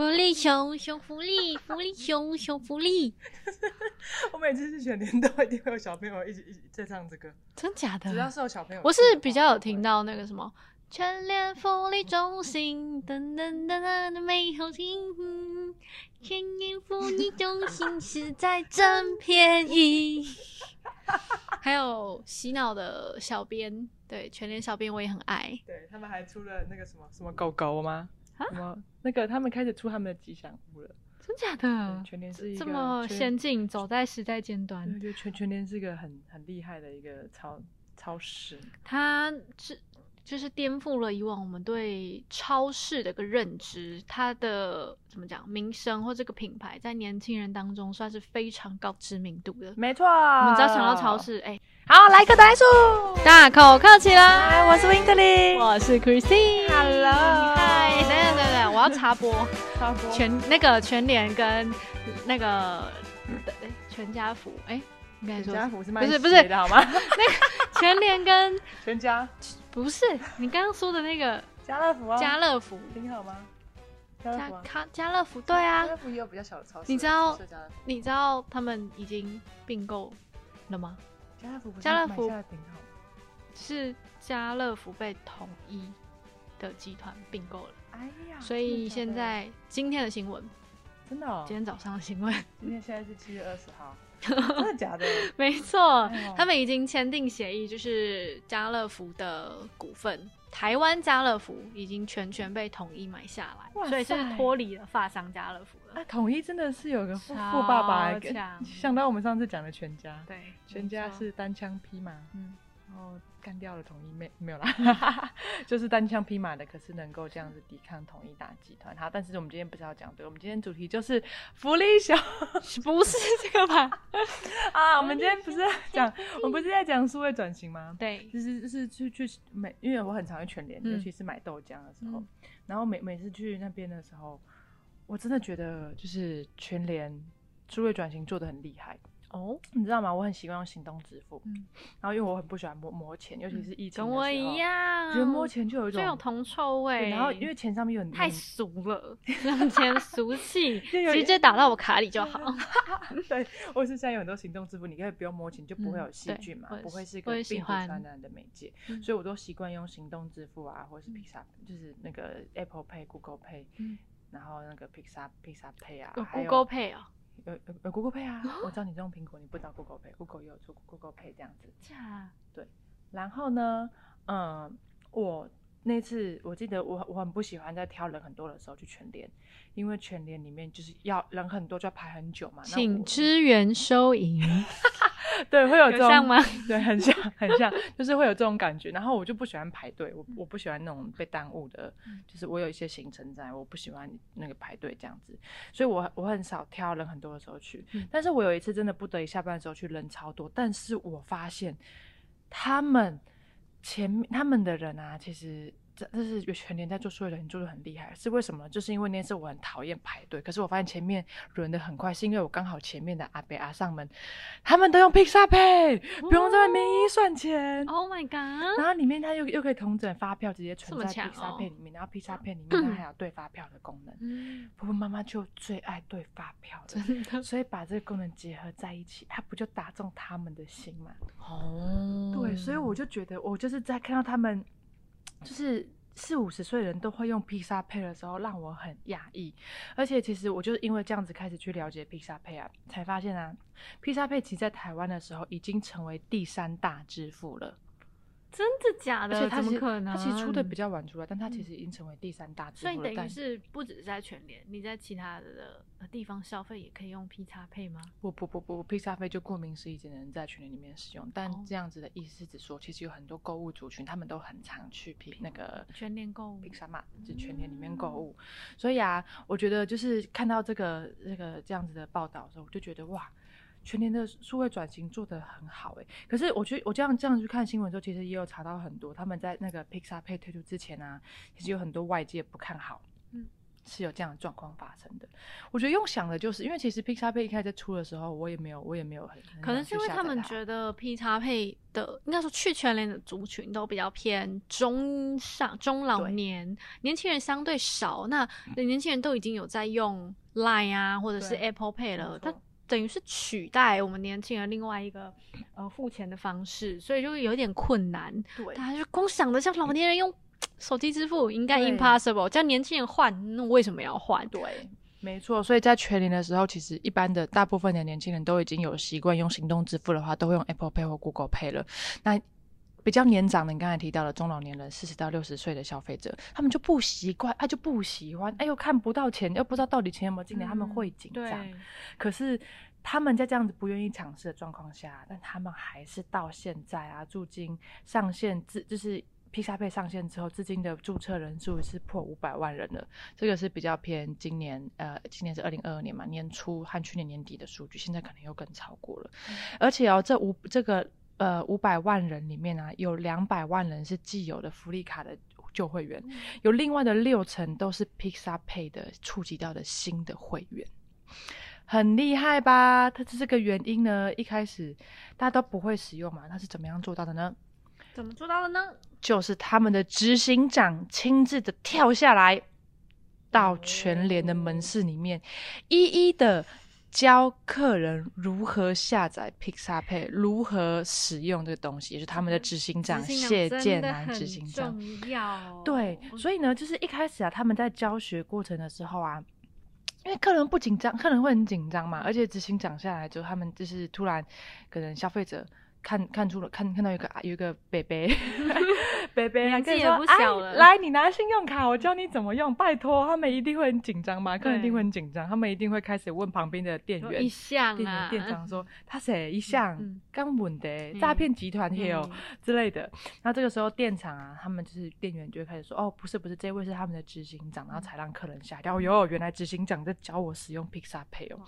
福利熊熊福利，福利熊熊福利，我每次去全年都一定会有小朋友一起一起在唱这个，真假的？只要是有小朋友，我是比较有听到那个什么全联福利中心，噔噔噔噔的美好听，全联福利中心实在真便宜。还有洗脑的小编，对全联小编我也很爱。对他们还出了那个什么什么狗狗吗？啊什么那个他们开始出他们的吉祥物了。真假的？全联是一个这么先进，走在时代尖端。对，全全联是一个很很厉害的一个超超市。它是就是颠覆了以往我们对超市的一个认知，它的怎么讲名声或这个品牌在年轻人当中算是非常高知名度的。没错，我们只要想到超，啊市，哎、好来个单数。大口客起来！嗨，我是 Winterly，我是 Christine。Hello 嗨，等等等等，我要插播插播全那个全联跟那个哎全家福，哎、应该全说家福是卖不是不是鞋的好吗？全联跟全家不是你刚刚说的那个家乐福啊，家乐福，挺好吗？家乐福啊，家乐福，对啊。家，乐福也有比较小的超市，你知道你知道他们已经并购了吗？家乐福家乐福是家乐福被统一的集团并购了，哎呀，所以现在今天的新闻，真的哦，今天早上的新闻，今天现在是七月二十号，真的假的？没错哎，他们已经签订协议，就是家乐福的股份。台湾家乐福已经全权被统一买下哇来，所以是塞脱离了发商家乐福了。啊，统一真的是有个富富爸爸，想到我们上次讲的全家，对，全家是单枪匹马，嗯，然后干掉了统一没没有啦，就是单枪匹马的，可是能够这样子抵抗统一大集团。好，但是我们今天不是要讲这个，我们今天主题就是福利小 不是这个吧？啊。我们今天不是在讲，我们不是在讲数位转型吗？对，就是就是去去每，因为我很常去全联，嗯尤其是买豆浆的时候，嗯然后每每次去那边的时候，我真的觉得就是全联数位转型做的很厉害。哦，你知道吗？我很习惯用行动支付，嗯然后因为我很不喜欢摸摸钱，尤其是疫情的跟我一样，觉得摸钱就有一种就有铜臭味。然后因为钱上面有很太俗了，用钱俗气，直接打到我卡里就好。对，或是现在有很多行动支付，你可以不用摸钱，就不会嗯有细菌嘛，不会是个病毒传染的媒介，嗯所以我都习惯用行动支付啊，或者是 Pizza，、就是那个 Apple Pay、Google Pay，、嗯然后那个 Pizza Pizza Pay 啊，还有 Google Pay 啊，有有有 Google Pay 啊，我知道你用苹果，你不知道 Google Pay，Google 也有出 Google Pay 这样子。假然后呢，嗯，我那次我记得我我很不喜欢在挑人很多的时候去全联，因为全联里面就是要人很多就要排很久嘛。那请支援收银，对会有这种有像吗？对，很像很像，就是会有这种感觉。然后我就不喜欢排队，我我不喜欢那种被耽误的，嗯就是我有一些行程在，我不喜欢那个排队这样子，所以我我很少挑人很多的时候去。嗯但是我有一次真的不得已下班的时候去人超多，但是我发现他们前面他们的人啊，其实。这这是有全年在做数位人做的很厉害，是为什么？就是因为那次我很讨厌排队，可是我发现前面轮的很快，是因为我刚好前面的阿伯阿上们，他们都用 Pizza Pay，不用在外面一算钱。Oh my god！然后里面它又又可以同整发票，直接存在 Pizza 哦 Pay 里面，然后 Pizza Pay 里面它 还有对发票的功能。嗯，婆婆妈妈就最爱对发票了，真的所以把这个功能结合在一起，它不就打中他们的心吗？哦对，所以我就觉得，我就是在看到他们，就是四五十岁人都会用披萨配的时候，让我很讶异。而且其实我就是因为这样子开始去了解披萨配啊，才发现啊，披萨配其实在台湾的时候已经成为第三大支付了。真的假的？怎么可能？它其实出的比较晚出来，但它其实已经成为第三大支付了。所以等于是不只是在全联，你在其他的呃地方消费也可以用 P 叉配吗？不不不不，披叉配就顾名思义，只能在群里面使用。但哦这样子的意思是指说，其实有很多购物族群，他们都很常去披那个全联购物披萨嘛，就全联里面购物。所以啊，我觉得就是看到这个这个这样子的报道的时候，我就觉得哇。全年的数位转型做得很好哎，可是我觉得我这样这样去看新闻的时候，其实也有查到很多他们在那个 Pixar Pay 推出之前啊，其实有很多外界不看好，嗯是有这样的状况发生的。我觉得用想的就是，因为其实 Pixar Pay 一开始在出的时候，我也没有，我也没有很，可能是因为他们觉得 P 叉配的，应该说去全联的族群都比较偏中上中老年，年轻人相对少。那年轻人都已经有在用 Line 啊，或者是 Apple Pay 了，错它等于是取代我们年轻人另外一个呃付钱的方式，所以就有点困难。对大家就光想着像老年人用手机支付，应该 impossible，叫年轻人换，那为什么要换？对，没错。所以在全年的时候，其实一般的大部分的年轻人都已经有习惯用行动支付的话，都会用 Apple Pay 或 Google Pay 了。那比较年长的，你刚才提到的中老年人，四十到六十岁的消费者，他们就不习惯，他就不喜欢，哎呦看不到钱，又不知道到底钱有没有进来，他们会紧张。对，可是他们在这样子不愿意尝试的状况下，但他们还是到现在啊，驻金上线至就是。披萨配上线之后，至今的注册人数是破五百万人了。这个是比较偏今年，呃，今年是二零二二年嘛，年初和去年年底的数据，现在可能又更超过了。而且哦，这五这个呃五百万人里面啊，有两百万人是既有的福利卡的旧会员，有另外的六成都是 Pixar Pay 的触及到的新的会员。很厉害吧？它这个原因呢，一开始大家都不会使用嘛，它是怎么样做到的呢？怎么做到的呢？就是他们的执行长亲自的跳下来，到全联的门市里面，一一的教客人如何下载 Pixar Pay，如何使用这个东西，也是他们的执行长谢真建南执行长。重要。对，所以呢，就是一开始啊，他们在教学过程的时候啊，因为客人不紧张，客人会很紧张嘛，而且执行长下来之后，他们就是突然可能消费者。看看出了，看看到有一个有一个北北，北北来年纪也不小了。来你拿信用卡，我教你怎么用，拜托，他们一定会很紧张嘛，客人一定会很紧张，他们一定会开始问旁边的店员一，项店啊员，店长说他谁一项嗯刚稳的嗯诈骗集团也有嗯。之类的。那这个时候店长啊，他们就是店员就会开始说，哦，不是不是，这位是他们的执行长，然后才让客人吓掉。哟，原来执行长在教我使用 Pixar Pay 哦，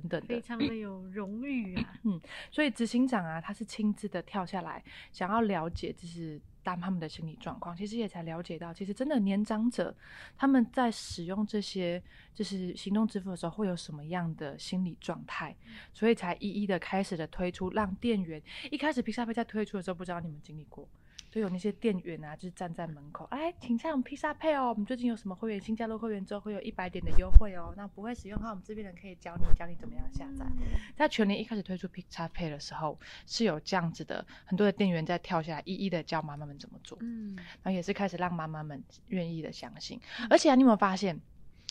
等等的。非常的有荣誉啊。嗯所以执行长啊，他是亲自的跳下来，想要了解就是当他们的心理状况。其实也才了解到，其实真的年长者他们在使用这些就是行动支付的时候，会有什么样的心理状态，所以才一一的开始的推出，让店员一开始披萨配在推出的时候，不知道你们经历过。就有那些店员啊，就是站在门口，哎，请下我们披萨配哦。我们最近有什么会员新加入会员之后会有一百点的优惠哦。那不会使用的话，我们这边人可以教你教你怎么样下载。在全年一开始推出 Pixar Pay 的时候，是有这样子的，很多的店员在跳下来，一一的教妈妈们怎么做，嗯，然后也是开始让妈妈们愿意的相信。而且啊，你有没有发现，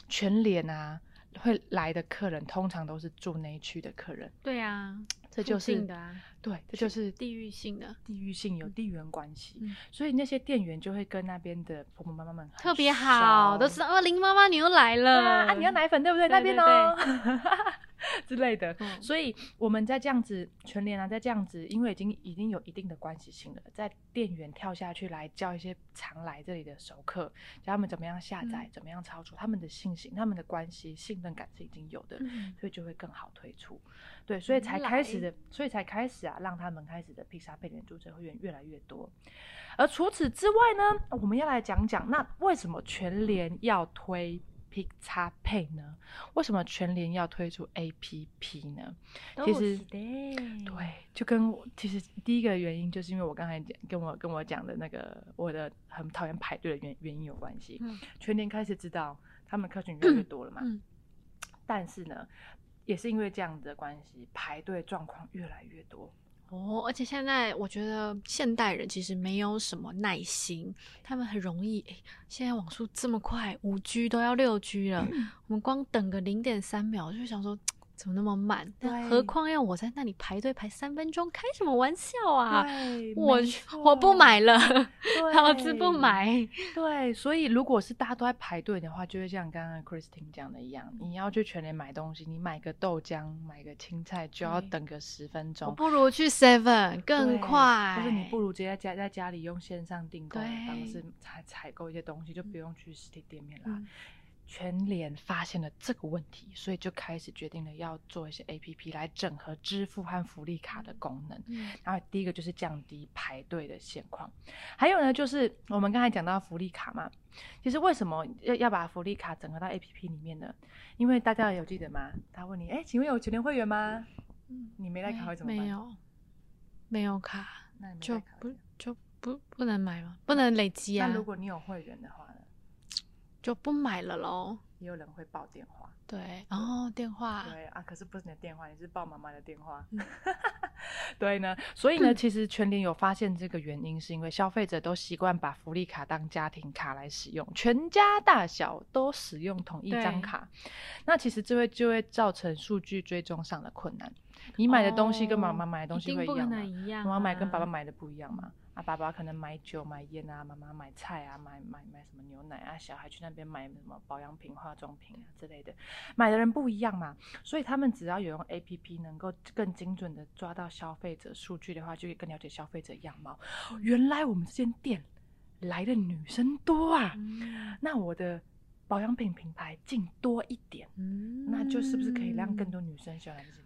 全联啊会来的客人通常都是住那一区的客人，对啊，附这就是的啊，对，这就是地域性的，地域性有地缘关系，嗯所以那些店员就会跟那边的婆婆妈妈们特别好，都知道哦，林妈妈你又来了啊，啊你要奶粉对不对？对那边哦 之类的。嗯所以我们在这样子全联啊，在这样子，因为已经已经有一定的关系性了，在店员跳下去来教一些常来这里的熟客，教他们怎么样下载，嗯怎么样操作，他们的信心、他们的关系、信任感是已经有的。嗯所以就会更好推出，对，所以才开始的，所以才开始啊，让他们开始的披萨配点注册会员越来越多。而除此之外呢，我们要来讲讲，那为什么全联要推 Pizza Pay 呢？为什么全联要推出 APP 呢？其实对对，就跟我其实第一个原因，就是因为我刚才讲跟我跟我讲的那个我的很讨厌排队的原原因有关系。嗯全联开始知道他们客群越来越多了嘛，嗯但是呢，也是因为这样子的关系，排队状况越来越多。哦，而且现在我觉得现代人其实没有什么耐心，他们很容易，诶，现在网速这么快，五 G 都要六 G 了，我们光等个零点三秒就会想说。怎么那么慢？对何况要我在那里排队排三分钟，开什么玩笑啊！我我不买了，对 老子不买。对，所以如果是大家都在排队的话，就会像刚刚 Christine 讲的一样，你要去全联买东西，你买个豆浆、买个青菜就要等个十分我钟。不如去 Seven 更快，或者你不如直接在家在家里用线上订购的对方式采采购一些东西，就不用去实体店面啦。嗯全联发现了这个问题，所以就开始决定了要做一些 A P P 来整合支付和福利卡的功能。嗯然后第一个就是降低排队的现况，还有呢，就是我们刚才讲到福利卡嘛，其实为什么要要把福利卡整合到 A P P 里面呢？因为大家有记得吗？他问你，哎，请问有全联会员吗？嗯你没带卡会怎么办？没有，没有卡那你就不就不不能买吗？不能累积啊那，如果你有会员的话呢，就不买了喽。也有人会报电话。对，然后电话，对啊，可是不是你的电话，你是报妈妈的电话。嗯 对呢，所以呢，其实全联有发现这个原因，是因为消费者都习惯把福利卡当家庭卡来使用，全家大小都使用同一张卡，那其实这会就会造成数据追踪上的困难。你买的东西跟妈妈买的东西会一样吗？妈妈买跟爸爸买的不一样嘛？啊，爸爸可能买酒、买烟啊，妈妈买菜啊，买买买什么牛奶啊，小孩去那边买什么保养品、化妆品啊之类的，买的人不一样嘛，所以他们只要有用 A P P 能够更精准的抓到消费者数据的话，就可以更了解消费者样貌。嗯原来我们这间店来的女生多啊，嗯那我的保养品品牌进多一点，嗯那就是不是可以让更多女生喜欢来这间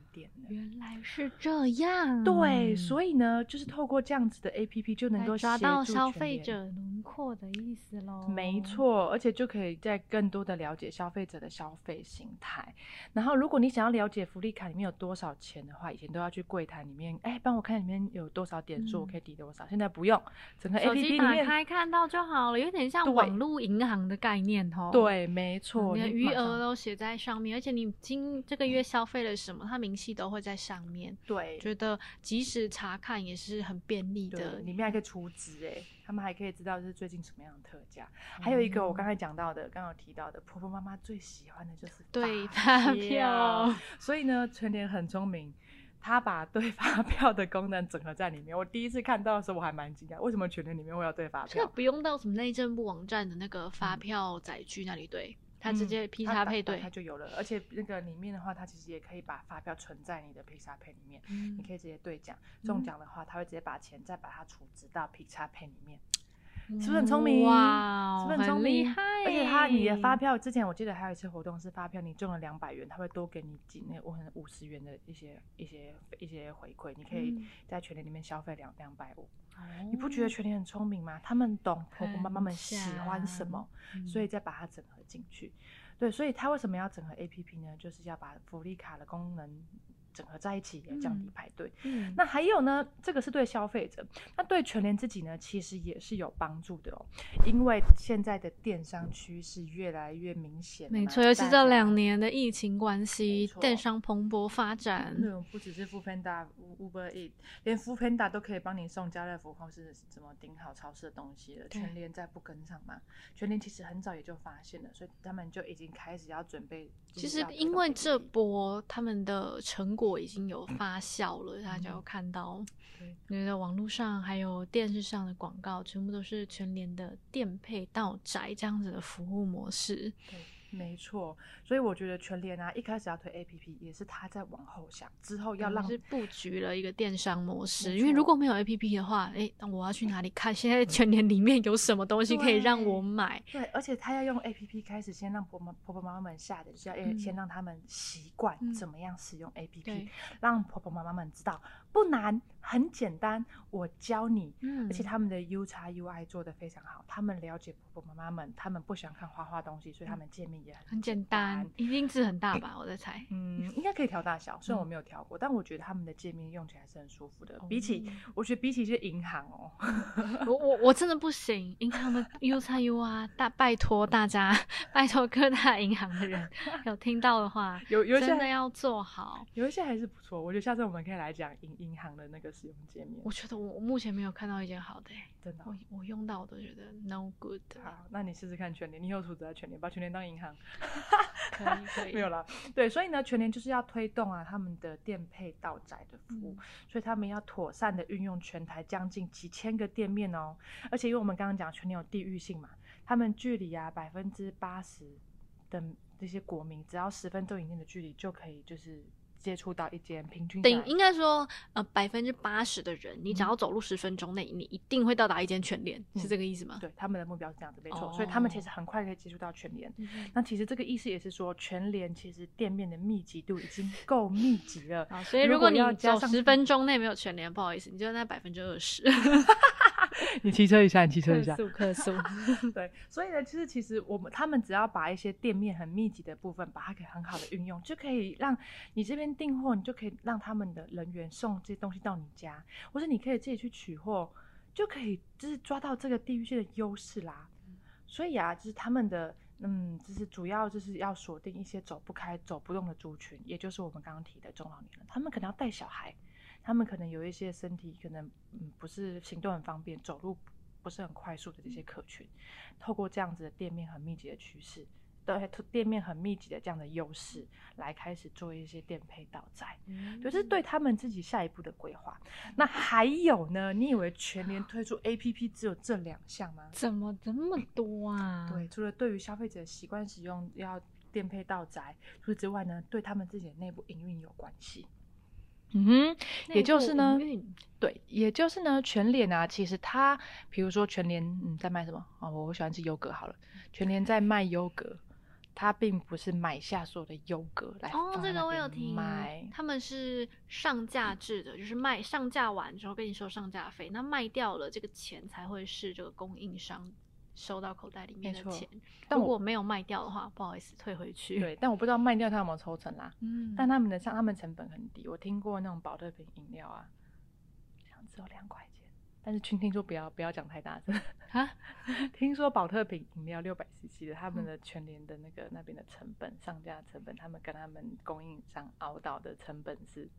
原来是这样，对，所以呢，就是透过这样子的 A P P 就能够来抓到消费者轮廓的意思喽。没，错，而且就可以在更多的了解消费者的消费形态。然后，如果你想要了解福利卡里面有多少钱的话，以前都要去柜台里面，哎，帮我看里面有多少点数，我嗯可以抵多少。现在不用，整个 A P P 里面，打开看到就好了，有点像网络银行的概念哦。对，没错，你的余额都写在上面，而且你今这个月消费了什么，它明细都会在上面。对觉得即时查看也是很便利，的。里面还可以储值哎，他们还可以知道是最近什么样的特价。还有一个我刚才讲到的，刚刚有提到的，婆婆妈妈最喜欢的就是对发发票，所以呢，全联很聪明，他把对发票的功能整合在里面。我第一次看到的时候，我还蛮惊讶，为什么全联里面会有对发票？这个不用到什么内政部网站的那个发票载具那里对，它直接劈它打打叉配对它。就有了。而且那个里面的话，它其实也可以把发票存在你的 Pixar Pay 里面，嗯你可以直接兑奖。中奖的话，他会直接把钱再把它储值到 Pixar Pay 里面。是不是很聪明哇，是不是很聪明厉害？而且他你的发，票之前我记得还有一次活动是发票你中了两百元，他会多给你几那我可能五十元的一些一些一些回馈，你可以嗯在全联里面消费两两百五。哦你不觉得全联很聪明吗？他们懂婆婆妈妈们喜欢什么，嗯所以再把它整合进去。对，所以它为什么要整合 A P P 呢？就是要把福利卡的功能整合在一起，也降低嗯排队。嗯那还有呢，这个是对消费者，那对全联自己呢，其实也是有帮助的哦。因为现在的电商趋势越来越明显，没错，尤其这两年的疫情关系，电商蓬勃发展。那种不只是 f o o Panda、Uber E，连 f o o Panda 都可以帮你送家乐福或是什么顶好超市的东西了。全联再不跟上嘛？全联其实很早也就发现了，所以他们就已经开始要准备。其实因为这波他们的成果已经有发酵了，大家有看到，对。你的网络上还有电视上的广告，全部都是全联的店配到宅这样子的服务模式。对，没错。所以我觉得全联啊，一开始要推 APP，也是他在往后想，之后要让是布局了一个电商模式，因为如果没有 A P P 的话，诶，那我要去哪里看？现在全联里面有什么东西可以让我买？对，而且他要用 A P P 开始，先让婆婆婆婆妈妈们下的，就是要嗯先让他们习惯嗯怎么样使用 A P 对 P，让婆婆妈妈们知道不难，很简单，我教你。嗯而且他们的 U 叉 U I 做的非常好，他们了解婆婆妈妈们，他们不喜欢看花花东西，所以他们界面也很很简单单，一定字很大吧？我在猜。嗯，应该可以调大小，虽然我嗯没有调过，但我觉得他们的界面用起来是很舒服的。比起，哦我觉得比起一些银行哦，我我我真的不行，银行的 U 叉 UI，大拜托大家，拜托各大银行的人有听到的话，有有一些真的要做好。有一些还是不错。我觉得下次我们可以来讲银银行的那个使用界面我，觉得我我目前没有看到一件好的、欸，真的哦、我我用到我都觉得 no good。好，那你试试看全联，你以后储值在全联，把全联当银行。可以可以，没有啦，对，所以呢，全联就是要推动啊他们的店配到宅的服务，嗯所以他们要妥善的运用全台将近几千个店面哦，而且因为我们刚刚讲全联有地域性嘛，他们距离啊百分之八十的这些国民，只要十分钟以内的距离就可以就是接触到一间平均下来顶应该说，呃，百分之八十的人，你只要走路十分钟内，你一定会到达一间全联，是嗯这个意思吗？对他们的目标是这样子，没错，所以他们其实哦很快可以接触到全联。嗯那其实这个意思也是说，全联其实店面的密集度已经够密集了。啊，所以如果你要走十分钟内没有全联，不好意思，你就那百分之二十。你骑车一下，你骑车一下。速克速，对，所以呢，其实其实我们他们只要把一些店面很密集的部分，把它给很好的运用，就可以让你这边订货，你就可以让他们的人员送这些东西到你家，或者你可以自己去取货，就可以就是抓到这个地域性的优势啦。所以啊，就是他们的嗯，就是主要就是要锁定一些走不开、走不动的族群，也就是我们刚刚提的中老年人，他们可能要带小孩，他们可能有一些身体可能嗯不是行动很方便，走路不是很快速的这些客群，透过这样子的店面很密集的趋势。对，店面很密集的这样的优势，来开始做一些店配到宅，就是对他们自己下一步的规划。那还有呢？你以为全年推出 APP 只有这两项吗？怎么这么多啊？对，除了对于消费者习惯使用要店配到宅，除此之外呢，对他们自己的内部营运有关系。嗯哼，也就是呢，对，也就是呢，全联啊，其实它，比如说全联，嗯，在卖什么？哦，我喜欢吃优格好了，全联在卖优格，它并不是买下所有的优格来哦，这个我有听买，他们是上架制的，就是卖上架完之后跟你收上架费，那卖掉了这个钱才会是这个供应商收到口袋里面的钱。但我如果没有卖掉的话，不好意思，退回去。，对，但我不知道卖掉它有没有抽成啦。嗯，但他们的像他们成本很低，我听过那种保特瓶饮料啊，只有两块钱，但是听听说不要不要讲太大声啊，听说保特瓶饮料六百 CC 的，他们嗯的全年的那个那边的成本上架成本，他们跟他们供应商熬到的成本是，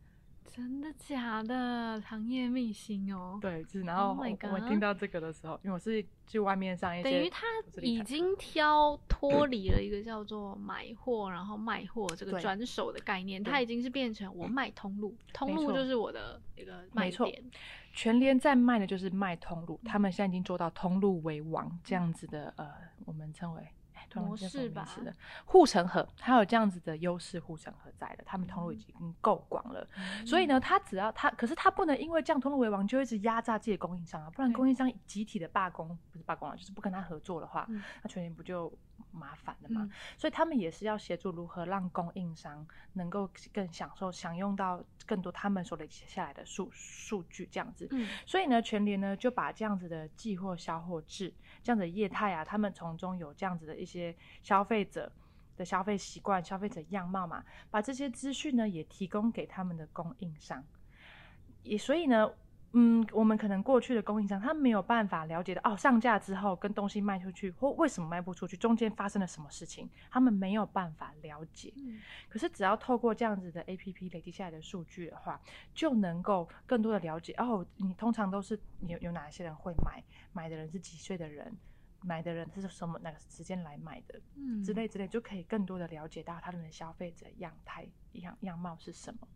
真的假的？行业秘辛哦。对，就是然后 Oh 我听到这个的时候，因为我是去外面上一些，等于他已经挑脱离了一个叫做买货然后卖货这个转手的概念，对它已经是变成我卖通路，通路就是我的一个卖点。全联在卖的就是卖通路，他们现在已经做到通路为王这样子的呃，我们称为。哎突然忘记叫什么模式吧护城河，它有这样子的优势护城河在的，他们通路已经够广了，所以呢，他只要他，可是他不能因为这样通路为王就一直压榨自己的供应商啊，不然供应商集体的罢工，不是罢工啊，就是不跟他合作的话，嗯。那全年不就麻烦的嘛？嗯所以他们也是要协助如何让供应商能够更享受、享用到更多他们所累积下来的数数据，这样子。嗯所以呢，全联呢就把这样子的寄货销货制，这样子的业态啊，他们从中有这样子的一些消费者的消费习惯、消费者样貌嘛，把这些资讯呢也提供给他们的供应商。也所以呢，嗯，我们可能过去的供应商他没有办法了解到哦，上架之后跟东西卖出去或为什么卖不出去，中间发生了什么事情，他们没有办法了解。嗯可是只要透过这样子的 A P P 累积下来的数据的话，就能够更多的了解哦，你通常都是有有哪些人会买，买的人是几岁的人，买的人是什么哪个时间来买的嗯之类之类，就可以更多的了解到他们的消费者样态样样貌是什么。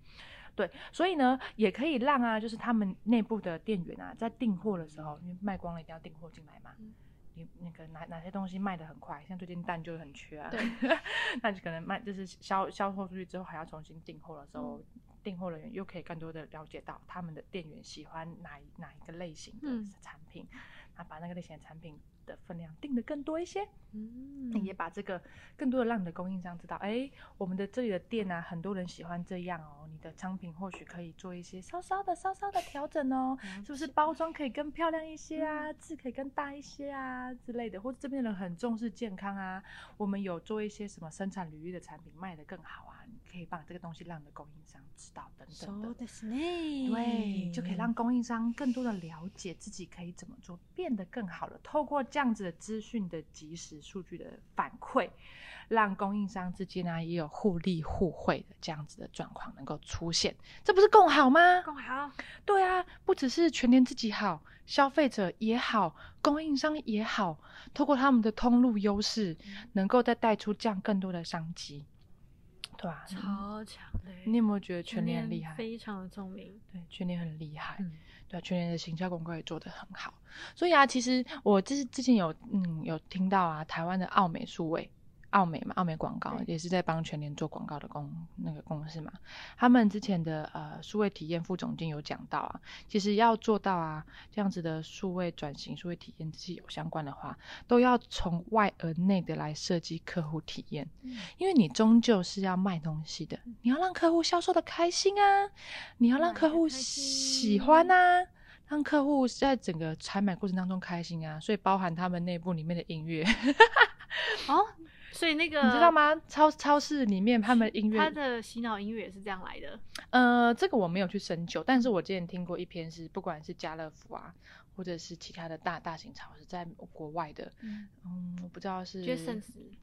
对，所以呢，也可以让啊，就是他们内部的店员啊，在订货的时候，因为卖光了一定要订货进来嘛。嗯你那个哪哪些东西卖的很快，像最近蛋就很缺啊，对，那就可能卖就是销销售出去之后还要重新订货的时候，嗯订货人员又可以更多的了解到他们的店员喜欢哪哪一个类型的嗯产品，那把那个类型的产品的分量定的更多一些，嗯。也把这个更多的让你的供应商知道，哎，我们的这里的店啊，很多人喜欢这样哦，你的商品或许可以做一些稍稍的稍稍的调整哦，了是不是包装可以更漂亮一些啊，字可以更大一些啊之类的，或者这边的人很重视健康啊，我们有做一些什么生产履历的产品卖得更好啊，你可以把这个东西让你的供应商知道等等的そう。ですね。对，就可以让供应商更多的了解自己可以怎么做，变得更好了。透过这样子的资讯的及时数据的反馈，让供应商之间呢也有互利互惠的这样子的状况能够出现，这不是更好吗？更好。对啊，不只是全联自己好，消费者也好，供应商也好，透过他们的通路优势，能够再带出这样更多的商机， 对吧、超强的耶，你有没有觉得全联很厉害？非常的聪明。对，全联很厉害。嗯对啊，全联的行销广告也做得很好。所以啊，其实我之之前有嗯有听到啊，台湾的奥美数位奥美嘛，奥美广告也是在帮全联做广告的公那个公司嘛。他们之前的呃数位体验副总监有讲到啊，其实要做到啊这样子的数位转型、数位体验这些有相关的话，都要从外而内的来设计客户体验，因为你终究是要卖东西的，你要让客户销售的开心啊，你要让客户喜欢啊。让客户在整个采买过程当中开心啊，所以包含他们内部里面的音乐。哦，所以那个你知道吗？超超市里面他们音乐，他的洗脑音乐也是这样来的。呃，这个我没有去深究，但是我之前听过一篇是，不管是家乐福啊，或者是其他的大大型超市，在国外的，嗯，嗯，我不知道是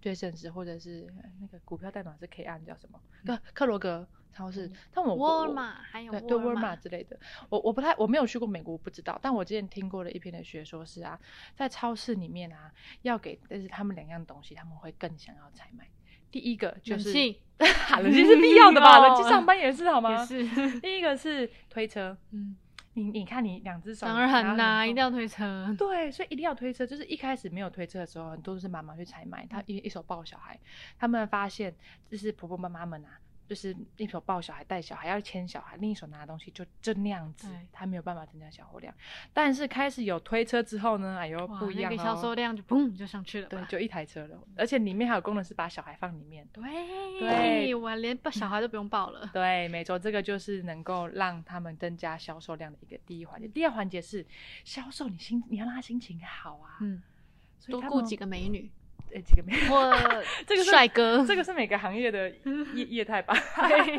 对甚至或者是那个股票代码是 K 按叫什么？克克罗格超市，但我沃尔玛还有对对，沃尔玛玛之类的，我我不太我没有去过美国，我不知道。但我之前听过的一篇的学说是啊，在超市里面啊，要给但是他们两样东西，他们会更想要采买。第一个就是 冷气是必要的吧？哦冷气上班也是好吗？也是，第一个是推车，嗯，你你看你两只手当然啦，一定要。要推车。对，所以一定要推车。就是一开始没有推车的时候，很多都是妈妈去采买，她一一手抱小孩，他们发现就是婆婆妈妈们啊，就是一手抱小孩带小孩要牵小孩，另一手拿东西就就那样子，他没有办法增加销货量。但是开始有推车之后呢，哎呦不一样那个销售哦。量就砰就上去了。对，就一台车了，而且里面还有功能是把小孩放里面。对对我连抱小孩都不用抱了。对，没错，这个就是能够让他们增加销售量的一个第一环节。第二环节是销售，你心你要让他心情好啊，嗯，多雇几个美女呃几个美我 这个是帅哥，这个是每个行业的业业态吧？对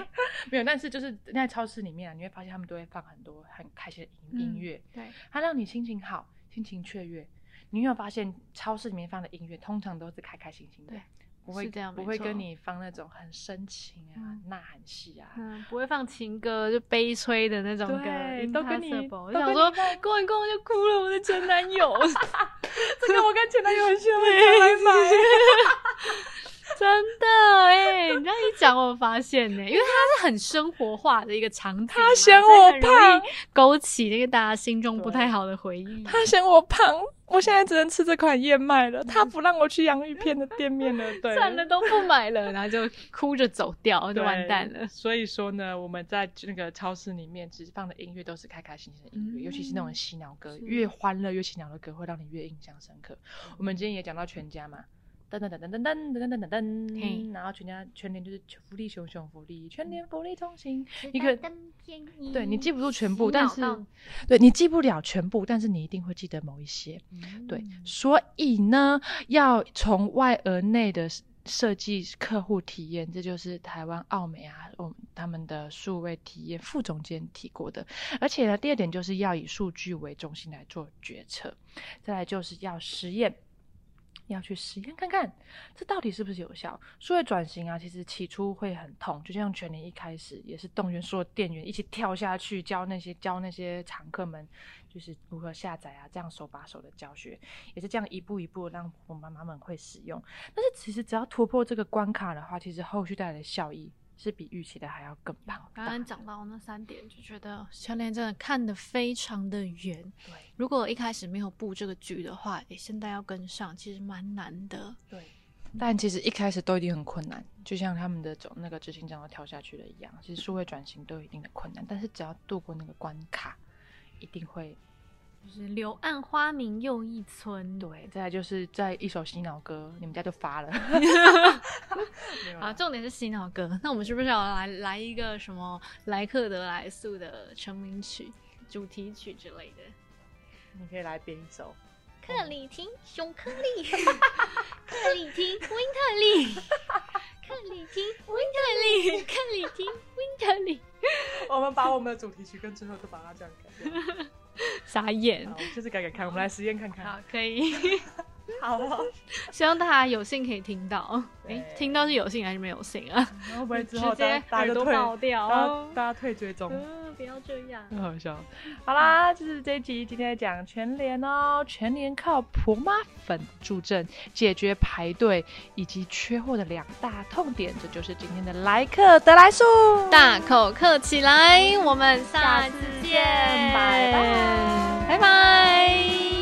没有，但是就是在超市里面啊，你会发现他们都会放很多很开心的音音嗯乐，对，它让你心情好，心情雀跃。你有没有发现超市里面放的音乐通常都是开开心心的对，不会是这样不会跟你放那种很深情啊、嗯呐喊戏啊。嗯，不会放情歌，就悲催的那种歌对，都跟你我想说一逛就哭了，我的前男友，这个我跟前男友很像，我超爱买。真的哎，你这样一讲，我发现呢，因为它是很生活化的一个场景嘛，他嫌我胖勾起那个大家心中不太好的回忆。他嫌我胖，我现在只能吃这款燕麦了。他不让我去洋芋片的店面了，对，算了，都不买了，然后就哭着走掉，就完蛋了。所以说呢，我们在那个超市里面，其实放的音乐都是开开心心的音乐，嗯尤其是那种洗脑歌，越欢乐越洗脑的歌，会让你越印象深刻。我们今天也讲到全家嘛。噔噔噔噔噔噔噔噔噔嘿噔，然后全家全年就是福利熊熊福利，全年福利通行。一个对你记不住全部，但是对你记不了全部，但是你一定会记得某一些。对，嗯所以呢，要从外而内的设计客户体验，这就是台湾奥美啊，我他们的数位体验副总监提过的。而且呢，第二点就是要以数据为中心来做决策，再来就是要实验。要去实验看看，这到底是不是有效？数位转型啊，其实起初会很痛，就像全年一开始也是动员所有店员一起跳下去教那些教那些常客们，就是如何下载啊，这样手把手的教学，也是这样一步一步让我妈妈们会使用。但是其实只要突破这个关卡的话，其实后续带来的效益是比预期的还要更庞大。刚刚讲到那三点，就觉得全联真的看得非常的远。对如果一开始没有布这个局的话，诶，现在要跟上其实蛮难的。对，但其实一开始都一定很困难，就像他们的总那个执行长都跳下去了一样。其实数位转型都有一定的困难，但是只要度过那个关卡，一定会就是柳暗花明又一村。对。再来就是在一首洗脑歌，你们家就发了。没有啊，重点是洗脑歌。那我们是不是要来来一个什么莱克德莱素的成名曲、主题曲之类的？你可以来编一首。克里汀熊克利，克里汀温特利，克里汀温特利，克里汀温特利，我们把我们的主题曲跟最后都把它这样改掉。傻眼好，。就是改改看，我们来实验看看。好，可以。好，希望大家有幸可以听到。哎、对听到是有幸还是没有幸啊？然后不会之直接后大家大家耳朵就退，爆掉。大家 大家退追踪。嗯，不要这样。很好笑。好啦，就是这一集今天讲全联哦，全联靠婆妈粉助阵，解决排队以及缺货的两大痛点，这就是今天的来客得来速。大口客起来，我们下次见，拜拜拜拜。